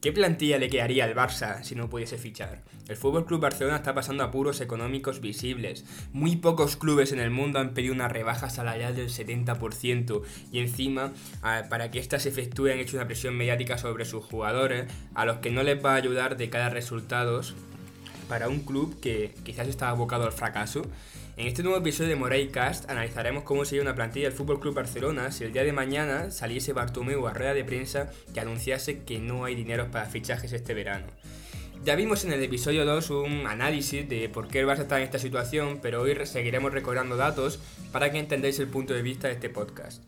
¿Qué plantilla le quedaría al Barça si no pudiese fichar? El Club Barcelona está pasando apuros económicos visibles. Muy pocos clubes en el mundo han pedido una rebaja salarial del 70% y encima, para que éstas se efectúe, han hecho una presión mediática sobre sus jugadores, a los que no les va a ayudar de cada resultados para un club que quizás está abocado al fracaso en este nuevo episodio de Morey Cast analizaremos cómo sería una plantilla del Club Barcelona si el día de mañana saliese Bartomeu a rueda de prensa que anunciase que no hay dinero para fichajes este verano. Ya vimos en el episodio 2 un análisis de por qué el Barça está en esta situación, pero hoy seguiremos recordando datos para que entendáis el punto de vista de este podcast.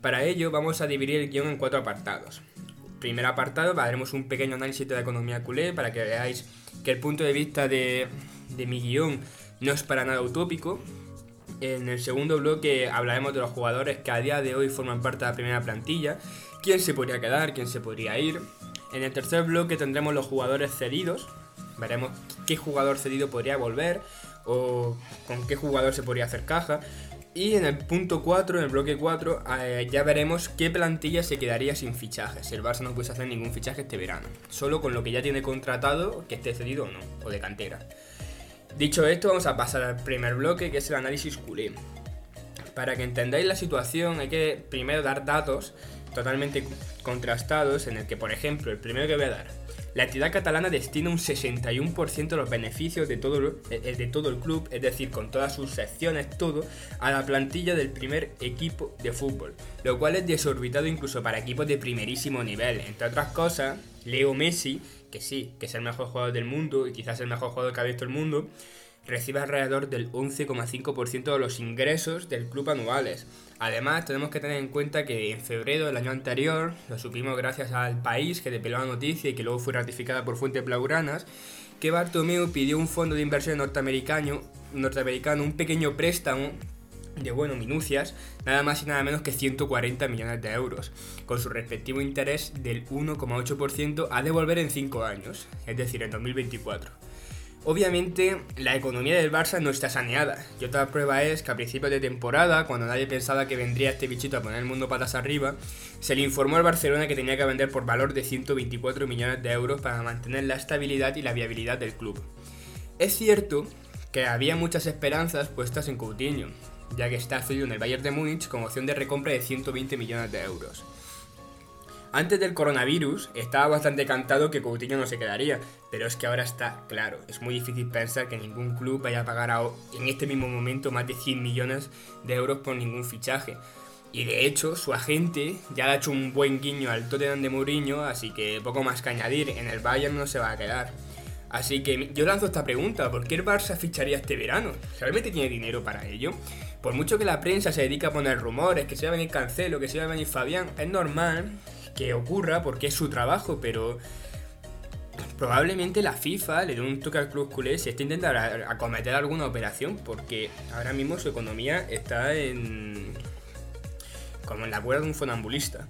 Para ello vamos a dividir el guion en cuatro apartados. Primer apartado, haremos un pequeño análisis de la economía culé para que veáis que el punto de vista de, de mi guion no es para nada utópico. En el segundo bloque hablaremos de los jugadores que a día de hoy forman parte de la primera plantilla, quién se podría quedar, quién se podría ir. En el tercer bloque tendremos los jugadores cedidos, veremos qué jugador cedido podría volver o con qué jugador se podría hacer caja. Y en el punto 4, en el bloque 4, eh, ya veremos qué plantilla se quedaría sin fichajes. El Barça no puede hacer ningún fichaje este verano, solo con lo que ya tiene contratado, que esté cedido o no, o de cantera. Dicho esto, vamos a pasar al primer bloque, que es el análisis culé. Para que entendáis la situación, hay que primero dar datos totalmente contrastados, en el que, por ejemplo, el primero que voy a dar, la entidad catalana destina un 61% de los beneficios de todo, eh, de todo el club, es decir, con todas sus secciones, todo, a la plantilla del primer equipo de fútbol, lo cual es desorbitado incluso para equipos de primerísimo nivel. Entre otras cosas, Leo Messi que sí, que es el mejor jugador del mundo y quizás el mejor jugador que ha visto el mundo, recibe alrededor del 11,5% de los ingresos del club anuales. Además, tenemos que tener en cuenta que en febrero del año anterior, lo supimos gracias al país que depeló la noticia y que luego fue ratificada por fuentes blauranas, que Bartomeu pidió un fondo de inversión norteamericano, norteamericano un pequeño préstamo de bueno, minucias, nada más y nada menos que 140 millones de euros, con su respectivo interés del 1,8% a devolver en 5 años, es decir, en 2024. Obviamente, la economía del Barça no está saneada, y otra prueba es que a principios de temporada, cuando nadie pensaba que vendría este bichito a poner el mundo patas arriba, se le informó al Barcelona que tenía que vender por valor de 124 millones de euros para mantener la estabilidad y la viabilidad del club. Es cierto que había muchas esperanzas puestas en Coutinho, ya que está cedido en el Bayern de Múnich con opción de recompra de 120 millones de euros. Antes del coronavirus estaba bastante cantado que Coutinho no se quedaría, pero es que ahora está claro, es muy difícil pensar que ningún club vaya a pagar en este mismo momento más de 100 millones de euros por ningún fichaje. Y de hecho, su agente ya le ha hecho un buen guiño al Tottenham de Mourinho, así que poco más que añadir, en el Bayern no se va a quedar. Así que yo lanzo esta pregunta, ¿por qué el Barça ficharía este verano? ¿Realmente tiene dinero para ello? Por mucho que la prensa se dedica a poner rumores, que se va a venir Cancelo, que se va a venir Fabián, es normal que ocurra porque es su trabajo, pero probablemente la FIFA le dé un toque al club culé si está intentando acometer alguna operación, porque ahora mismo su economía está en. como en la cuerda de un funambulista.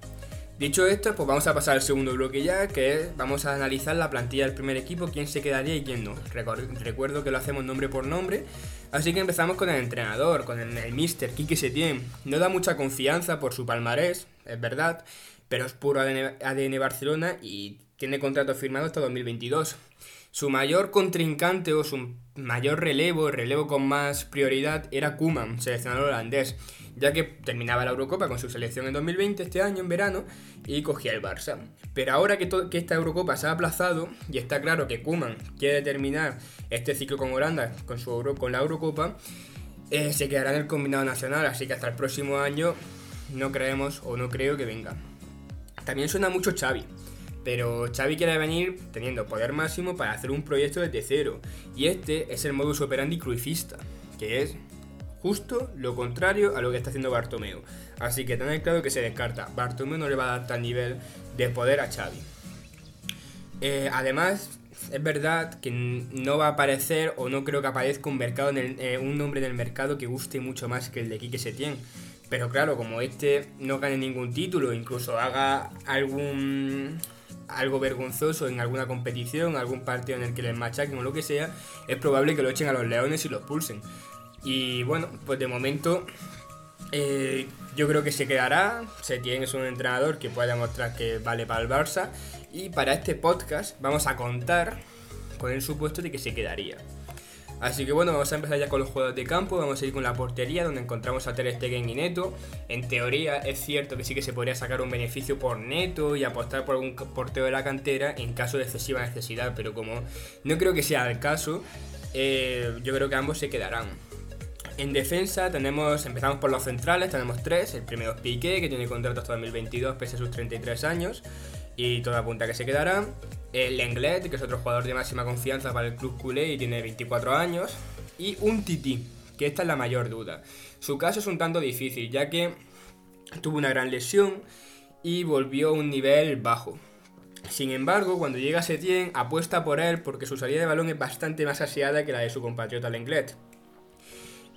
Dicho esto, pues vamos a pasar al segundo bloque ya, que es, vamos a analizar la plantilla del primer equipo, quién se quedaría y quién no. Recuerdo que lo hacemos nombre por nombre, así que empezamos con el entrenador, con el, el Mister Quique Setién. No da mucha confianza por su palmarés, es verdad, pero es puro ADN, ADN Barcelona y tiene contrato firmado hasta 2022. Su mayor contrincante o su mayor relevo, relevo con más prioridad, era Kuman, seleccionador holandés ya que terminaba la Eurocopa con su selección en 2020, este año, en verano, y cogía el Barça. Pero ahora que, que esta Eurocopa se ha aplazado, y está claro que Kuman quiere terminar este ciclo con Holanda, con, su con la Eurocopa, eh, se quedará en el combinado nacional, así que hasta el próximo año no creemos o no creo que venga. También suena mucho Xavi, pero Xavi quiere venir teniendo poder máximo para hacer un proyecto desde cero, y este es el modus operandi cruifista, que es Justo lo contrario a lo que está haciendo Bartomeu. Así que tened claro que se descarta. Bartomeu no le va a dar tal nivel de poder a Xavi. Eh, además, es verdad que no va a aparecer o no creo que aparezca un, eh, un nombre en el mercado que guste mucho más que el de Quique Setién. Pero claro, como este no gane ningún título, incluso haga algún algo vergonzoso en alguna competición, algún partido en el que les machaquen o lo que sea, es probable que lo echen a los leones y los pulsen. Y bueno, pues de momento eh, yo creo que se quedará. Setién es un entrenador que puede demostrar que vale para el Barça. Y para este podcast vamos a contar con el supuesto de que se quedaría. Así que bueno, vamos a empezar ya con los juegos de campo, vamos a ir con la portería donde encontramos a Ter Stegen y Neto. En teoría es cierto que sí que se podría sacar un beneficio por Neto y apostar por un porteo de la cantera en caso de excesiva necesidad, pero como no creo que sea el caso, eh, yo creo que ambos se quedarán. En defensa tenemos, empezamos por los centrales, tenemos tres. El primero es Piqué, que tiene contrato hasta 2022 pese a sus 33 años y toda apunta que se quedará. El Lenglet, que es otro jugador de máxima confianza para el club culé y tiene 24 años. Y un Titi, que esta es la mayor duda. Su caso es un tanto difícil, ya que tuvo una gran lesión y volvió a un nivel bajo. Sin embargo, cuando llega a Setien, apuesta por él porque su salida de balón es bastante más aseada que la de su compatriota Lenglet.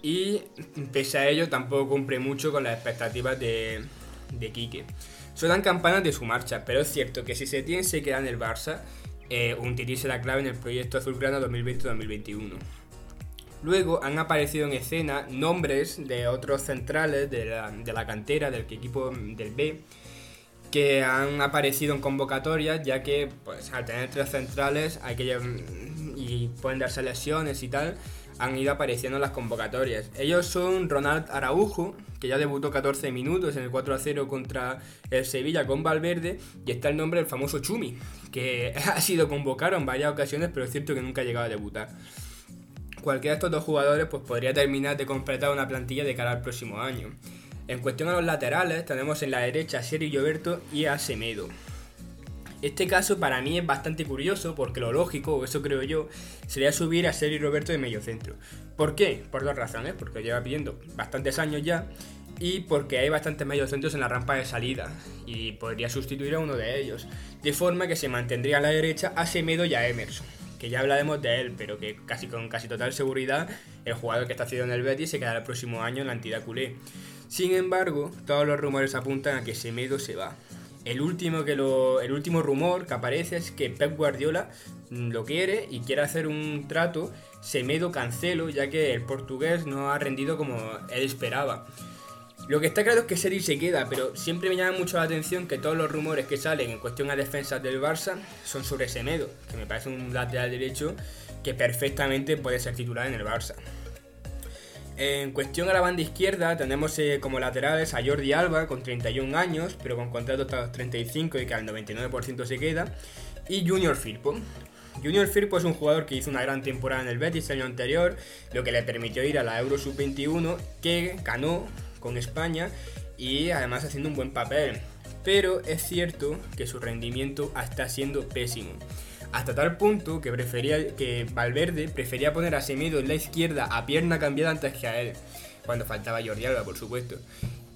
Y pese a ello, tampoco cumple mucho con las expectativas de, de Quique. Suenan campanas de su marcha, pero es cierto que si Setien se queda en el Barça, eh, un tití será clave en el proyecto azulgrana 2020-2021. Luego han aparecido en escena nombres de otros centrales de la, cantera del equipo del B que han aparecido en convocatorias ya que pues al tener tres centrales hay que y pueden darse lesiones y tal han ido apareciendo en las convocatorias. Ellos son Ronald Araujo, que ya debutó 14 minutos en el 4 0 contra el Sevilla con Valverde, y está el nombre del famoso Chumi, que ha sido convocado en varias ocasiones, pero es cierto que nunca ha llegado a debutar. Cualquiera de estos dos jugadores pues, podría terminar de completar una plantilla de cara al próximo año. En cuestión a los laterales, tenemos en la derecha a Seri Lloberto y a Semedo. Este caso para mí es bastante curioso porque lo lógico, o eso creo yo, sería subir a Sergio Roberto de medio centro. ¿Por qué? Por dos razones, porque lleva pidiendo bastantes años ya y porque hay bastantes mediocentros en la rampa de salida y podría sustituir a uno de ellos, de forma que se mantendría a la derecha a Semedo y a Emerson, que ya hablaremos de él, pero que casi con casi total seguridad el jugador que está haciendo en el Betis se quedará el próximo año en la entidad culé. Sin embargo, todos los rumores apuntan a que Semedo se va. El último, que lo, el último rumor que aparece es que Pep Guardiola mm, lo quiere y quiere hacer un trato Semedo Cancelo, ya que el portugués no ha rendido como él esperaba. Lo que está claro es que Seri se queda, pero siempre me llama mucho la atención que todos los rumores que salen en cuestión a defensas del Barça son sobre Semedo, que me parece un lateral derecho que perfectamente puede ser titular en el Barça. En cuestión a la banda izquierda tenemos eh, como laterales a Jordi Alba con 31 años, pero con contrato hasta los 35 y que al 99% se queda, y Junior Firpo. Junior Firpo es un jugador que hizo una gran temporada en el Betis el año anterior, lo que le permitió ir a la Euro Sub-21 que ganó con España y además haciendo un buen papel. Pero es cierto que su rendimiento está siendo pésimo hasta tal punto que prefería que Valverde prefería poner a Semedo en la izquierda a pierna cambiada antes que a él, cuando faltaba Jordi Alba, por supuesto.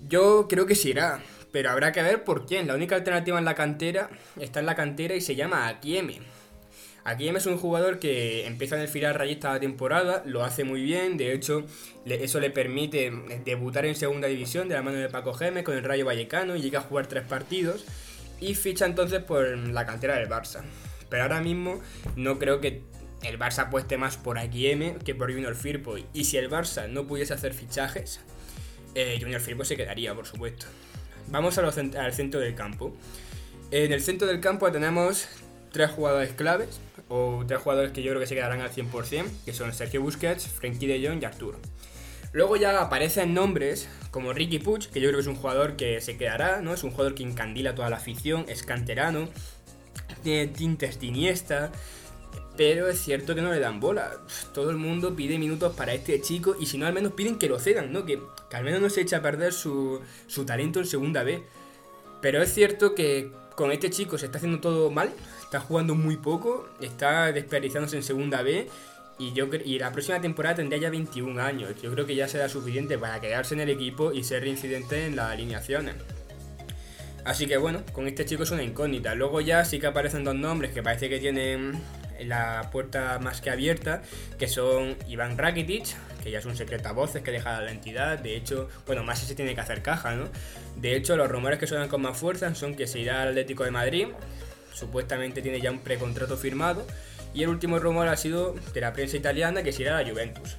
Yo creo que sí irá, pero habrá que ver por quién. La única alternativa en la cantera está en la cantera y se llama Akieme. Akieme es un jugador que empieza en el final rayista la temporada, lo hace muy bien, de hecho eso le permite debutar en segunda división de la mano de Paco Gémez con el Rayo Vallecano y llega a jugar tres partidos y ficha entonces por la cantera del Barça. Pero ahora mismo no creo que el Barça apueste más por M que por Junior Firpo. Y si el Barça no pudiese hacer fichajes, eh, Junior Firpo se quedaría, por supuesto. Vamos al centro del campo. En el centro del campo tenemos tres jugadores claves, o tres jugadores que yo creo que se quedarán al 100%, que son Sergio Busquets, Frenkie de Jong y Arturo. Luego ya aparecen nombres como Ricky Puig, que yo creo que es un jugador que se quedará, ¿no? Es un jugador que encandila toda la afición, es canterano, tiene tintes de Iniesta, pero es cierto que no le dan bola. Todo el mundo pide minutos para este chico y si no al menos piden que lo cedan, ¿no? Que, al menos no se eche a perder su, su talento en segunda B. Pero es cierto que con este chico se está haciendo todo mal, está jugando muy poco, está desperdiciándose en segunda B y, yo, y la próxima temporada tendría ya 21 años. Yo creo que ya será suficiente para quedarse en el equipo y ser reincidente en las alineaciones. Así que bueno, con este chico es una incógnita. Luego ya sí que aparecen dos nombres que parece que tienen la puerta más que abierta, que son Iván Rakitic, que ya es un secreto a voces que deja la entidad. De hecho, bueno, más se tiene que hacer caja, ¿no? De hecho, los rumores que suenan con más fuerza son que se irá al Atlético de Madrid, supuestamente tiene ya un precontrato firmado, y el último rumor ha sido de la prensa italiana que se irá a la Juventus.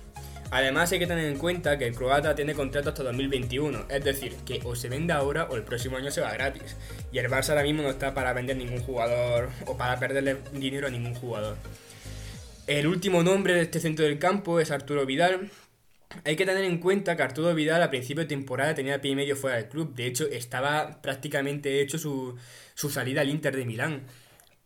Además hay que tener en cuenta que el croata tiene contrato hasta 2021, es decir, que o se vende ahora o el próximo año se va gratis. Y el Barça ahora mismo no está para vender ningún jugador o para perderle dinero a ningún jugador. El último nombre de este centro del campo es Arturo Vidal. Hay que tener en cuenta que Arturo Vidal a principio de temporada tenía pie y medio fuera del club. De hecho, estaba prácticamente hecho su, su salida al Inter de Milán.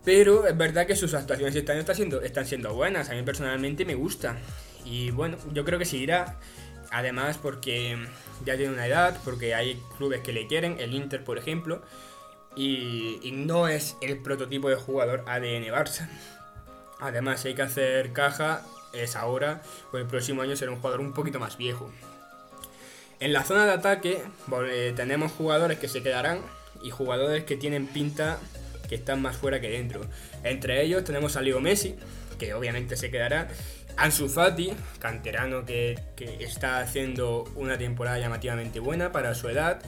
Pero es verdad que sus actuaciones este año están siendo, están siendo buenas. A mí personalmente me gusta. Y bueno, yo creo que seguirá. Además porque ya tiene una edad, porque hay clubes que le quieren, el Inter por ejemplo. Y, y no es el prototipo de jugador ADN Barça. Además, si hay que hacer caja, es ahora, o el próximo año será un jugador un poquito más viejo. En la zona de ataque eh, tenemos jugadores que se quedarán y jugadores que tienen pinta que están más fuera que dentro. Entre ellos tenemos a Leo Messi, que obviamente se quedará. Ansu Fati, canterano que, está haciendo una temporada llamativamente buena para su edad.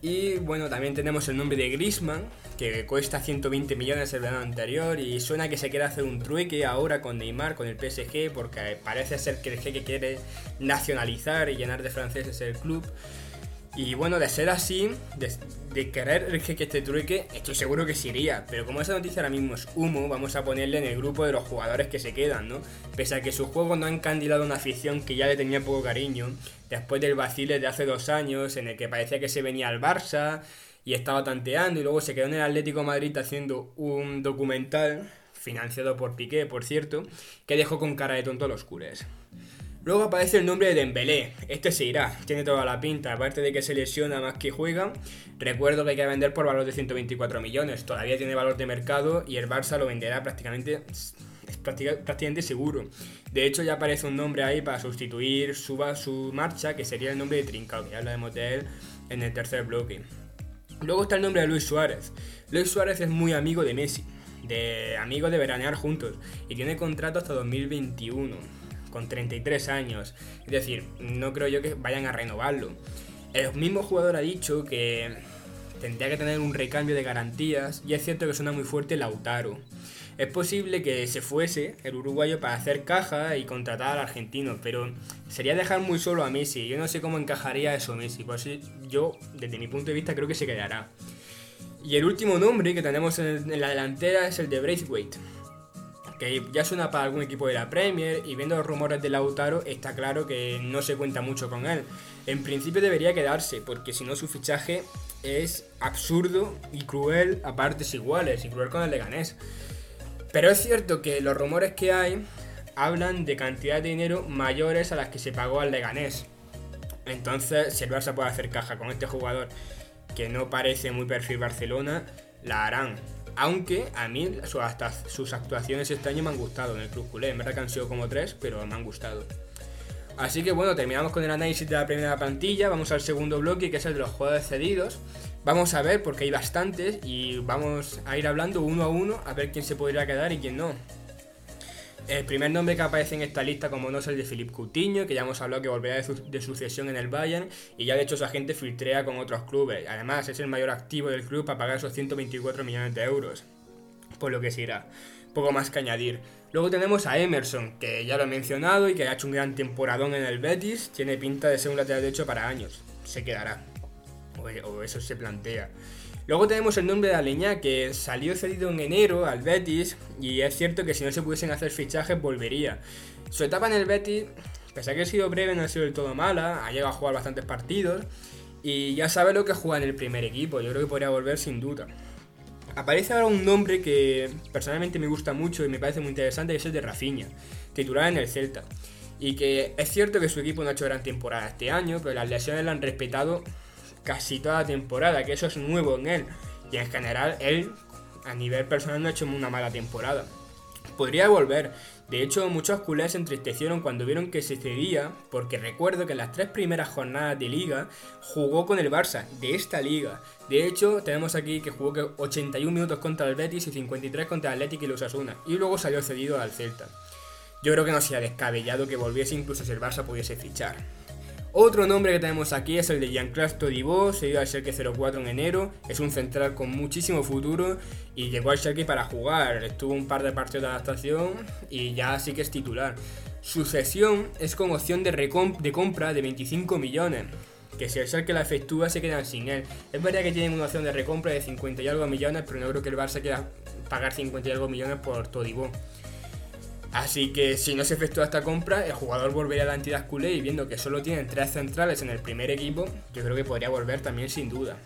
Y bueno, también tenemos el nombre de Grisman, que cuesta 120 millones el verano anterior y suena que se quiere hacer un trueque ahora con Neymar, con el PSG, porque parece ser que el jeque quiere nacionalizar y llenar de franceses el club. Y bueno, de ser así, de, querer el jeque este trueque, estoy seguro que sí iría. Pero como esa noticia ahora mismo es humo, vamos a ponerle en el grupo de los jugadores que se quedan, ¿no? Pese a que su juego no ha encandilado una afición que ya le tenía poco cariño, después del vacile de hace dos años en el que parecía que se venía al Barça y estaba tanteando y luego se quedó en el Atlético Madrid haciendo un documental financiado por Piqué, por cierto, que dejó con cara de tonto a los culés. Luego aparece el nombre de Dembélé. Este se irá, tiene toda la pinta. Aparte de que se lesiona más que juega, recuerdo que hay que vender por valor de 124 millones. Todavía tiene valor de mercado y el Barça lo venderá prácticamente, es prácticamente seguro. De hecho, ya aparece un nombre ahí para sustituir su, su marcha, que sería el nombre de Trincao, que ya hablaremos de él en el tercer bloque. Luego está el nombre de Luis Suárez. Luis Suárez es muy amigo de Messi, de amigo de veranear juntos, y tiene contrato hasta 2021 con 33 años. Es decir, no creo yo que vayan a renovarlo. El mismo jugador ha dicho que tendría que tener un recambio de garantías y es cierto que suena muy fuerte Lautaro. Es posible que se fuese el uruguayo para hacer caja y contratar al argentino, pero sería dejar muy solo a Messi. Yo no sé cómo encajaría eso Messi, por eso yo, desde mi punto de vista, creo que se quedará. Y el último nombre que tenemos en, la delantera es el de Braithwaite que ya suena para algún equipo de la Premier y viendo los rumores de Lautaro está claro que no se cuenta mucho con él. En principio debería quedarse porque si no su fichaje es absurdo y cruel a partes iguales y cruel con el Leganés. Pero es cierto que los rumores que hay hablan de cantidad de dinero mayores a las que se pagó al Leganés. Entonces, si el Barça puede hacer caja con este jugador que no parece muy perfil Barcelona, la harán. Aunque a mí sus actuaciones este año me han gustado en el Club Culé. En verdad que han sido como tres, pero me han gustado. Así que bueno, terminamos con el análisis de la primera plantilla. Vamos al segundo bloque, que es el de los jugadores cedidos. Vamos a ver, porque hay bastantes, y vamos a ir hablando uno a uno a ver quién se podría quedar y quién no. El primer nombre que aparece en esta lista, como no, es el de Philippe Coutinho, que ya hemos hablado que volverá de, sucesión en el Bayern y ya de hecho su agente filtrea con otros clubes. Además, es el mayor activo del club para pagar esos 124 millones de euros. Por lo que se irá. Poco más que añadir. Luego tenemos a Emerson, que ya lo he mencionado y que ha hecho un gran temporadón en el Betis. Tiene pinta de ser un lateral derecho para años. Se quedará. o eso se plantea. Luego tenemos el nombre de Aleñá, que salió cedido en enero al Betis, y es cierto que si no se pudiesen hacer fichajes volvería. Su etapa en el Betis, pese a que ha sido breve, no ha sido del todo mala, ha llegado a jugar bastantes partidos, y ya sabe lo que juega en el primer equipo, yo creo que podría volver sin duda. Aparece ahora un nombre que personalmente me gusta mucho y me parece muy interesante, que es el de Rafinha, titular en el Celta. Y que es cierto que su equipo no ha hecho gran temporada este año, pero las lesiones lo han respetado casi toda la temporada, que eso es nuevo en él. Y en general, él a nivel personal no ha hecho una mala temporada. Podría volver. De hecho, muchos culés se entristecieron cuando vieron que se cedía, porque recuerdo que en las tres primeras jornadas de liga jugó con el Barça, de esta liga. De hecho, tenemos aquí que jugó 81 minutos contra el Betis y 53 contra el Athletic y los Asuna, y luego salió cedido al Celta. Yo creo que no sería descabellado que volviese incluso si el Barça pudiese fichar. Otro nombre que tenemos aquí es el de Jean-Claude Todibo, seguido al Schalke 04 en enero. Es un central con muchísimo futuro y llegó al Schalke para jugar. Estuvo un par de partidos de adaptación y ya sí que es titular. Su cesión es con opción de, de compra de 25 millones, que si el que la efectúa se quedan sin él. Es verdad que tienen una opción de recompra de 50 y algo millones, pero no creo que el Barça quiera pagar 50 y algo millones por Todibo. Así que si no se efectúa esta compra, el jugador volvería a la entidad culé y viendo que solo tienen tres centrales en el primer equipo, yo creo que podría volver también sin duda.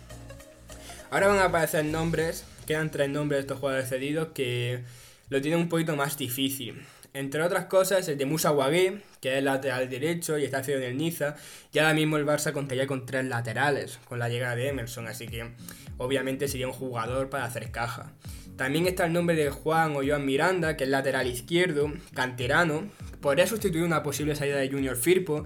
Ahora van a aparecer nombres, quedan tres nombres de estos jugadores cedidos que lo tienen un poquito más difícil. Entre otras cosas, el de Musa Wagué, que es lateral derecho y está cedido en el Niza. Y ahora mismo el Barça contaría con tres laterales con la llegada de Emerson, así que obviamente sería un jugador para hacer caja. También está el nombre de Juan o Joan Miranda, que es lateral izquierdo, canterano. Podría sustituir una posible salida de Junior Firpo,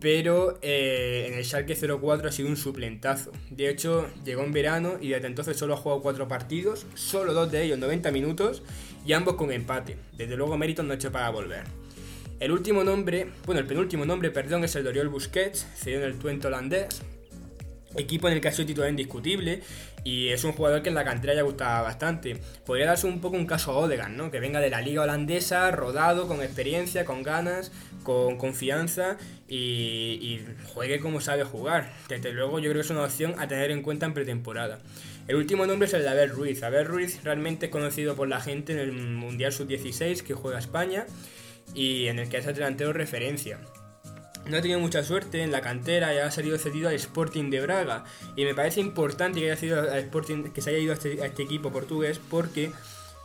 pero eh, en el Schalke 04 ha sido un suplentazo. De hecho, llegó en verano y desde entonces solo ha jugado cuatro partidos, solo dos de ellos 90 minutos y ambos con empate. Desde luego méritos no hecho para volver. El último nombre, bueno, el penúltimo nombre, perdón, es el de Oriol Busquets, cedido en el Twente holandés. Equipo en el que ha sido titular indiscutible y es un jugador que en la cantera ya gustaba bastante. Podría darse un poco un caso a Odegan, ¿no? Que venga de la liga holandesa, rodado, con experiencia, con ganas, con confianza y, juegue como sabe jugar. Desde luego yo creo que es una opción a tener en cuenta en pretemporada. El último nombre es el de Abel Ruiz. Abel Ruiz realmente es conocido por la gente en el Mundial Sub-16 que juega España y en el que es el delantero referencia no ha tenido mucha suerte en la cantera y ha salido cedido al Sporting de Braga. Y me parece importante que, haya sido al Sporting, que se haya ido a este, este equipo portugués porque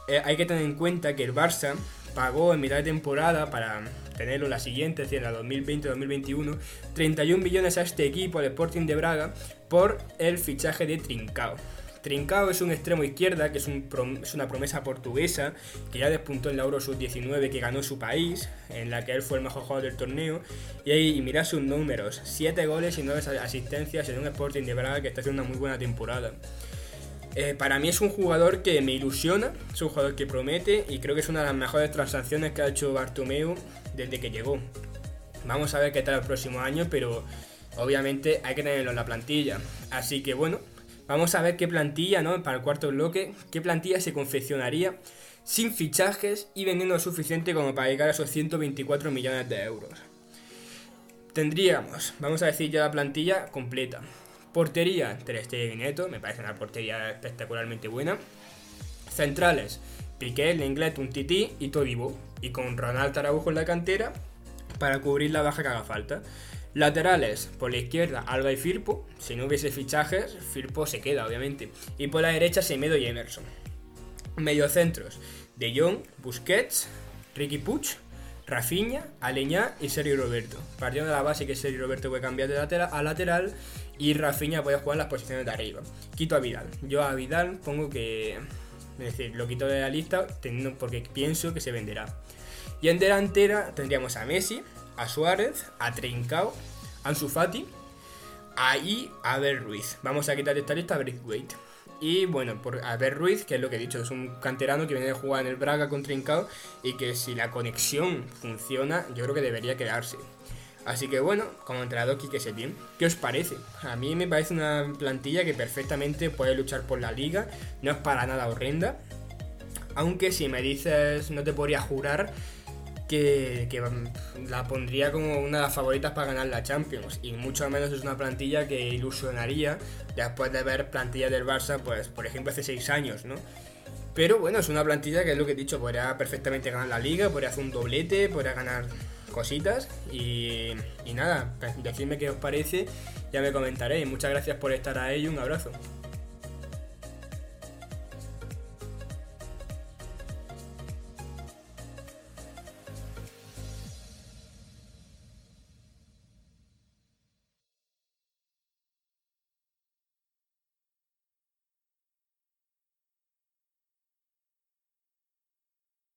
eh, hay que tener en cuenta que el Barça pagó en mitad de temporada para tenerlo la siguiente, es decir, la 2020-2021, 31 millones a este equipo, al Sporting de Braga, por el fichaje de Trincao. Trincao es un extremo izquierda, que es, una promesa portuguesa, que ya despuntó en la Euro Sub-19 que ganó su país, en la que él fue el mejor jugador del torneo. Y ahí mira sus números, 7 goles y 9 asistencias en un Sporting de Braga que está haciendo una muy buena temporada. Eh, para mí es un jugador que me ilusiona, es un jugador que promete y creo que es una de las mejores transacciones que ha hecho Bartomeu desde que llegó. Vamos a ver qué tal el próximo año, pero obviamente hay que tenerlo en la plantilla. Así que bueno, Vamos a ver qué plantilla, ¿no? Para el cuarto bloque, qué plantilla se confeccionaría sin fichajes y vendiendo lo suficiente como para llegar a esos 124 millones de euros. Tendríamos, vamos a decir ya la plantilla completa. Portería, Ter Stegen Neto, me parece una portería espectacularmente buena. Centrales, Piqué, Lenglet, Titi y Todibo. Y con Ronald Araujo en la cantera para cubrir la baja que haga falta. Laterales, por la izquierda, Alba y Firpo. Si no hubiese fichajes, Firpo se queda, obviamente. Y por la derecha, Semedo y Emerson. Mediocentros, De Jong, Busquets, Ricky Puch, Rafinha, Aleñá y Sergio Roberto. Partiendo de la base que Sergio Roberto puede cambiar de lateral a lateral y Rafinha puede jugar las posiciones de arriba. Quito a Vidal. Yo a Vidal pongo que. Es decir, lo quito de la lista teniendo, porque pienso que se venderá. Y en delantera tendríamos a Messi, a Suárez, a Trincao, a Ansu Fati, ahí a Ver Ruiz. Vamos a quitar esta lista a Braithwaite. Y bueno, por a Ver Ruiz, que es lo que he dicho, es un canterano que viene de jugar en el Braga con Trincao y que si la conexión funciona, yo creo que debería quedarse. Así que bueno, como entrenador Quique Setién, ¿qué os parece? A mí me parece una plantilla que perfectamente puede luchar por la liga, no es para nada horrenda. Aunque si me dices, no te podría jurar que, la pondría como una de las favoritas para ganar la Champions. Y mucho menos es una plantilla que ilusionaría después de ver plantillas del Barça, pues por ejemplo hace seis años, ¿no? Pero bueno, es una plantilla que es lo que he dicho, podría perfectamente ganar la liga, podría hacer un doblete, podría ganar cositas y, nada, decidme qué os parece, ya me comentaréis. Muchas gracias por estar ahí, un abrazo.